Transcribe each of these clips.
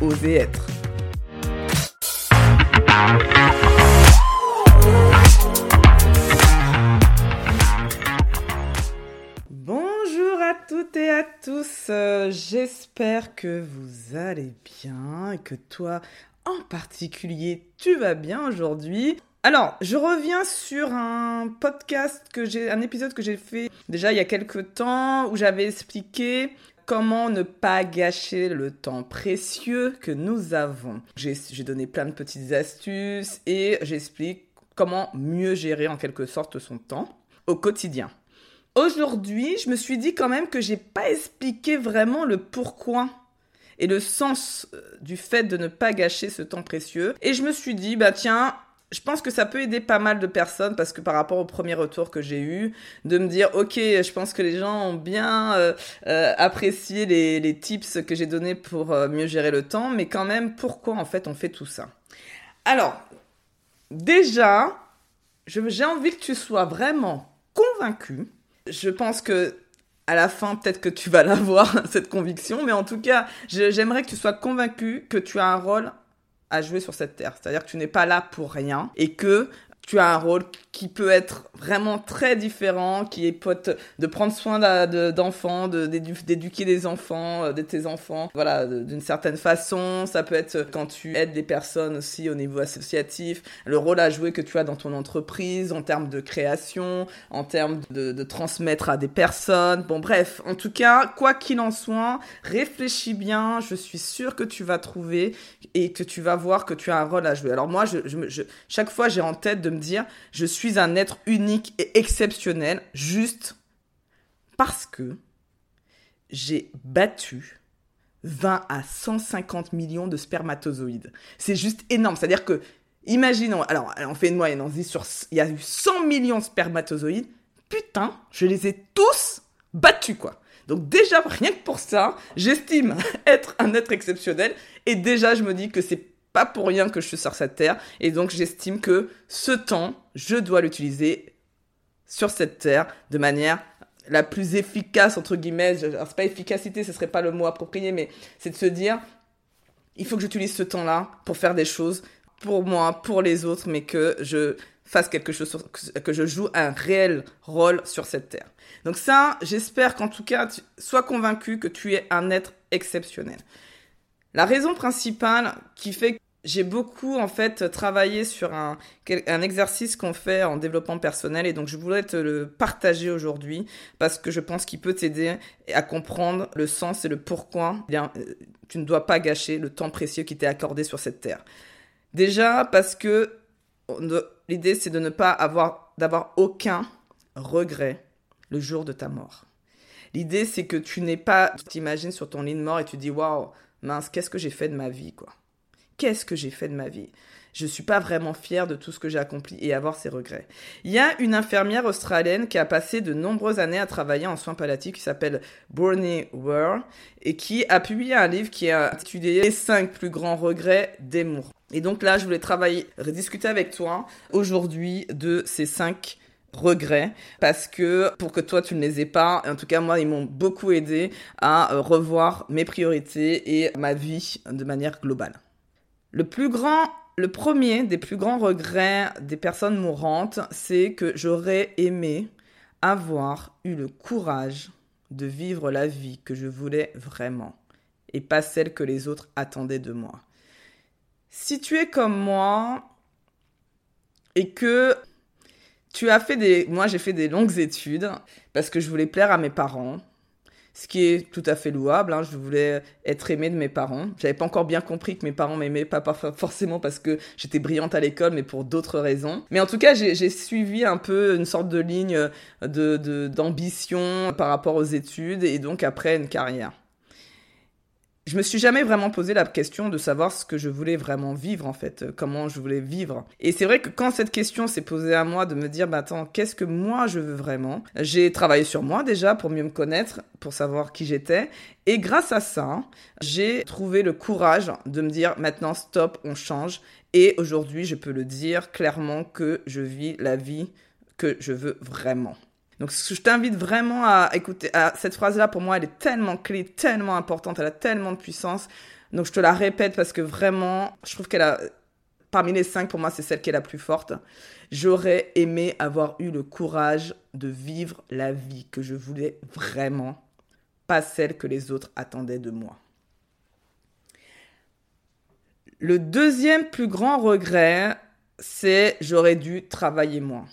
Oser être. Bonjour à toutes et à tous, euh, j'espère que vous allez bien et que toi en particulier tu vas bien aujourd'hui. Alors, je reviens sur un podcast que j'ai, un épisode que j'ai fait déjà il y a quelques temps où j'avais expliqué comment ne pas gâcher le temps précieux que nous avons. J'ai donné plein de petites astuces et j'explique comment mieux gérer en quelque sorte son temps au quotidien. Aujourd'hui, je me suis dit quand même que j'ai pas expliqué vraiment le pourquoi et le sens euh, du fait de ne pas gâcher ce temps précieux. Et je me suis dit, bah tiens, je pense que ça peut aider pas mal de personnes parce que par rapport au premier retour que j'ai eu, de me dire ok, je pense que les gens ont bien euh, euh, apprécié les, tips que j'ai donnés pour euh, mieux gérer le temps, mais quand même pourquoi en fait on fait tout ça? Alors déjà, j'ai envie que tu sois vraiment convaincu. Je pense que à la fin, peut-être que tu vas l'avoir, cette conviction, mais en tout cas, j'aimerais que tu sois convaincu que tu as un rôle à jouer sur cette terre. C'est-à-dire que tu n'es pas là pour rien et que tu as un rôle qui peut être vraiment très différent, qui est peut de prendre soin d'enfants, de, d'éduquer des enfants, euh, de tes enfants, voilà, d'une certaine façon. Ça peut être quand tu aides des personnes aussi au niveau associatif, le rôle à jouer que tu as dans ton entreprise en termes de création, en termes de, transmettre à des personnes. Bon, bref, en tout cas, quoi qu'il en soit, réfléchis bien. Je suis sûre que tu vas trouver et que tu vas voir que tu as un rôle à jouer. Alors moi, chaque fois, j'ai en tête de dire, je suis un être unique et exceptionnel juste parce que j'ai battu 20 à 150 millions de spermatozoïdes. C'est juste énorme. C'est-à-dire que, imaginons, alors on fait une moyenne, on dit sur, il y a eu 100 millions de spermatozoïdes. Putain, je les ai tous battus, quoi. Donc déjà, rien que pour ça, j'estime être un être exceptionnel. Et déjà, je me dis que c'est pas pour rien que je suis sur cette terre. Et donc, j'estime que ce temps, je dois l'utiliser sur cette terre de manière la plus efficace, entre guillemets. c'est pas efficacité, ce serait pas le mot approprié, mais c'est de se dire, il faut que j'utilise ce temps-là pour faire des choses pour moi, pour les autres, mais que je fasse quelque chose, que je joue un réel rôle sur cette terre. Donc ça, j'espère qu'en tout cas, tu sois convaincu que tu es un être exceptionnel. La raison principale qui fait que j'ai beaucoup en fait travaillé sur un, un exercice qu'on fait en développement personnel et donc je voulais te le partager aujourd'hui parce que je pense qu'il peut t'aider à comprendre le sens et le pourquoi eh bien, euh, tu ne dois pas gâcher le temps précieux qui t'est accordé sur cette terre. Déjà parce que l'idée c'est de ne pas avoir d'avoir aucun regret le jour de ta mort. L'idée c'est que tu n'es pas tu t'imagines sur ton lit de mort et tu dis waouh mince, qu'est-ce que j'ai fait de ma vie, quoi Qu'est-ce que j'ai fait de ma vie? Je suis pas vraiment fière de tout ce que j'ai accompli et avoir ces regrets. Il y a une infirmière australienne qui a passé de nombreuses années à travailler en soins palliatifs qui s'appelle Bernie Ware et qui a publié un livre qui a intitulé Les 5 plus grands regrets des mourants. Et donc là, je voulais travailler, rediscuter avec toi aujourd'hui de ces 5 regrets parce que pour que toi tu ne les aies pas, en tout cas moi ils m'ont beaucoup aidé à euh, revoir mes priorités et ma vie de manière globale. Le plus grand, le premier des plus grands regrets des personnes mourantes, c'est que j'aurais aimé avoir eu le courage de vivre la vie que je voulais vraiment et pas celle que les autres attendaient de moi. Si tu es comme moi et que tu as fait des. Moi, j'ai fait des longues études parce que je voulais plaire à mes parents. Ce qui est tout à fait louable. Hein. Je voulais être aimée de mes parents. J'avais pas encore bien compris que mes parents m'aimaient, pas forcément parce que j'étais brillante à l'école, mais pour d'autres raisons. Mais en tout cas, j'ai suivi un peu une sorte de ligne de d'ambition par rapport aux études et donc après une carrière. Je me suis jamais vraiment posé la question de savoir ce que je voulais vraiment vivre en fait, euh, comment je voulais vivre. Et c'est vrai que quand cette question s'est posée à moi de me dire bah attends, qu'est-ce que moi je veux vraiment? J'ai travaillé sur moi déjà pour mieux me connaître, pour savoir qui j'étais et grâce à ça, j'ai trouvé le courage de me dire maintenant stop, on change et aujourd'hui, je peux le dire clairement que je vis la vie que je veux vraiment. Donc, je t'invite vraiment à écouter. cette phrase-là, pour moi, elle est tellement clé, tellement importante, elle a tellement de puissance. Donc, je te la répète parce que vraiment, je trouve qu'elle a, parmi les cinq, pour moi, c'est celle qui est la plus forte. J'aurais aimé avoir eu le courage de vivre la vie que je voulais vraiment, pas celle que les autres attendaient de moi. Le deuxième plus grand regret, c'est j'aurais dû travailler moins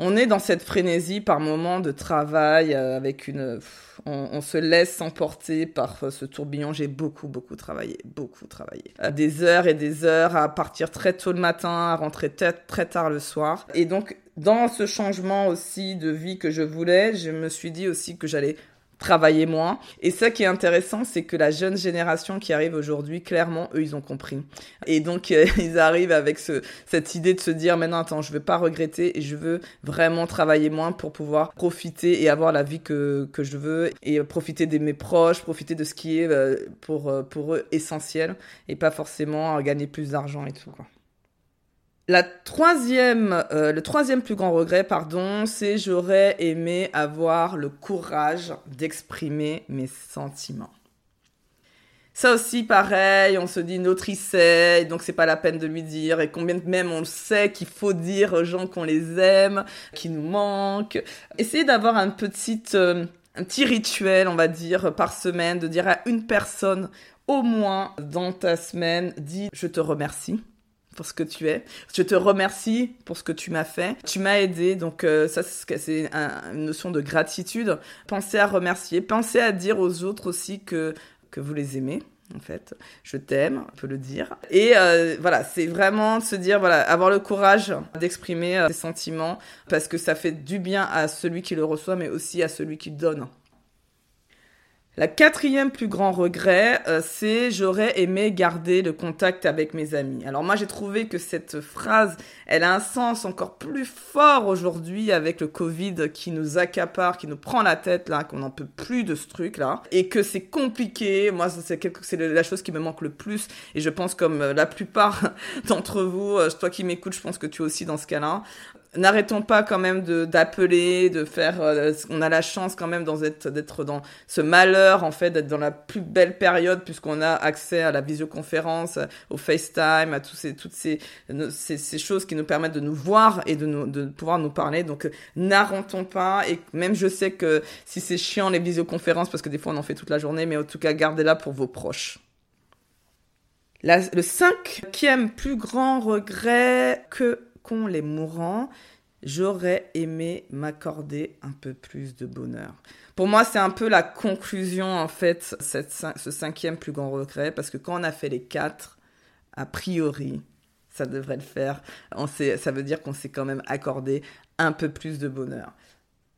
on est dans cette frénésie par moment de travail euh, avec une on, se laisse s'emporter par euh, ce tourbillon. J'ai beaucoup beaucoup travaillé beaucoup travaillé. Des heures et des heures à partir très tôt le matin à rentrer très tard le soir. Et donc dans ce changement aussi de vie que je voulais je me suis dit aussi que j'allais travailler moins. Et ça qui est intéressant, c'est que la jeune génération qui arrive aujourd'hui, clairement, eux, ils ont compris. Et donc, euh, ils arrivent avec ce, cette idée de se dire, maintenant, attends, je veux pas regretter et je veux vraiment travailler moins pour pouvoir profiter et avoir la vie que, que je veux et profiter de mes proches, profiter de ce qui est euh, pour, euh, pour eux essentiel et pas forcément gagner plus d'argent et tout, quoi. La troisième, euh, le troisième plus grand regret, pardon, c'est j'aurais aimé avoir le courage d'exprimer mes sentiments. Ça aussi, pareil, on se dit notre il sait, donc c'est pas la peine de lui dire. Et combien de même on sait qu'il faut dire aux gens qu'on les aime, qui nous manquent. Essayez d'avoir un euh, un petit rituel, on va dire, par semaine, de dire à une personne au moins dans ta semaine, dis je te remercie pour ce que tu es. Je te remercie pour ce que tu m'as fait. Tu m'as aidé, donc euh, ça c'est une notion de gratitude. Pensez à remercier, pensez à dire aux autres aussi que que vous les aimez. En fait, je t'aime, on peut le dire. Et euh, voilà, c'est vraiment se dire, voilà, avoir le courage d'exprimer euh, ses sentiments parce que ça fait du bien à celui qui le reçoit, mais aussi à celui qui donne. La quatrième plus grand regret, euh, c'est j'aurais aimé garder le contact avec mes amis. Alors moi j'ai trouvé que cette phrase, elle a un sens encore plus fort aujourd'hui avec le Covid qui nous accapare, qui nous prend la tête là, qu'on n'en peut plus de ce truc là, et que c'est compliqué. Moi c'est c'est la chose qui me manque le plus, et je pense comme euh, la plupart d'entre vous, euh, toi qui m'écoutes, je pense que tu es aussi dans ce cas-là n'arrêtons pas quand même d'appeler, de faire. Euh, on a la chance quand même d'être dans ce malheur en fait, d'être dans la plus belle période puisqu'on a accès à la visioconférence, au FaceTime, à tous ces toutes ces, ces, ces choses qui nous permettent de nous voir et de nous de pouvoir nous parler. Donc euh, n'arrêtons pas et même je sais que si c'est chiant les visioconférences parce que des fois on en fait toute la journée, mais en tout cas gardez-la pour vos proches. le cinquième plus grand regret que les mourants, j'aurais aimé m'accorder un peu plus de bonheur. Pour moi, c'est un peu la conclusion, en fait, ce cinquième plus grand regret, parce que quand on a fait les quatre, a priori, ça devrait le faire. Ça veut dire qu'on s'est quand même accordé un peu plus de bonheur.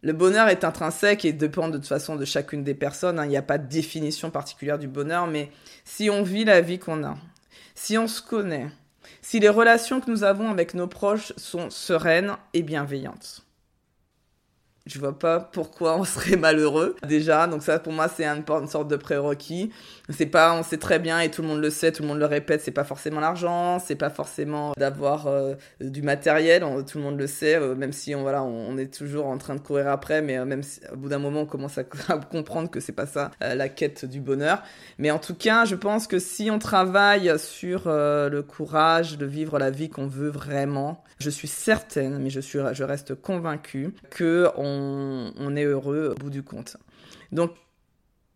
Le bonheur est intrinsèque et dépend de toute façon de chacune des personnes. Hein. Il n'y a pas de définition particulière du bonheur, mais si on vit la vie qu'on a, si on se connaît, si les relations que nous avons avec nos proches sont sereines et bienveillantes. Je vois pas pourquoi on serait malheureux déjà. Donc ça, pour moi, c'est une, sorte de prérequis. C'est pas, on sait très bien et tout le monde le sait, tout le monde le répète. C'est pas forcément l'argent, c'est pas forcément d'avoir euh, du matériel. tout le monde le sait, euh, même si on voilà, on, est toujours en train de courir après, mais euh, même au bout d'un moment, on commence à, comprendre que c'est pas ça la quête du bonheur. Mais en tout cas, je pense que si on travaille sur le courage de vivre la vie qu'on veut vraiment, je suis certaine, mais je suis, je reste convaincue que on, est heureux au bout du compte. Donc,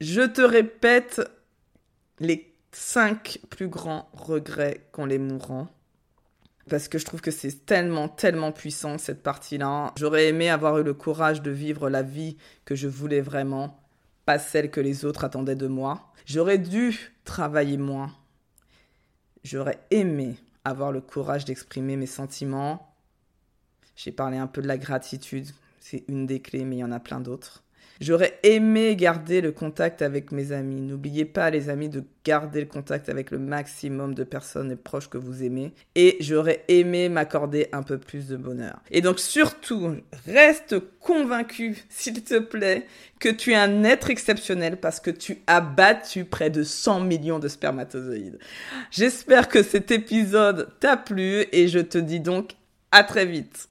je te répète les cinq plus grands regrets qu'ont les mourants. Parce que je trouve que c'est tellement, tellement puissant cette partie-là. J'aurais aimé avoir eu le courage de vivre la vie que je voulais vraiment, pas celle que les autres attendaient de moi. J'aurais dû travailler moins. J'aurais aimé avoir le courage d'exprimer mes sentiments. J'ai parlé un peu de la gratitude, c'est une des clés, mais il y en a plein d'autres. J'aurais aimé garder le contact avec mes amis. N'oubliez pas, les amis, de garder le contact avec le maximum de personnes et proches que vous aimez. Et j'aurais aimé m'accorder un peu plus de bonheur. Et donc surtout, reste convaincu, s'il te plaît, que tu es un être exceptionnel parce que tu as battu près de 100 millions de spermatozoïdes. J'espère que cet épisode t'a plu et je te dis donc à très vite.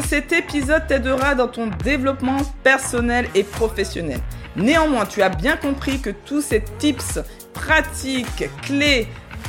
Cet épisode t'aidera dans ton développement personnel et professionnel. Néanmoins, tu as bien compris que tous ces tips, pratiques, clés,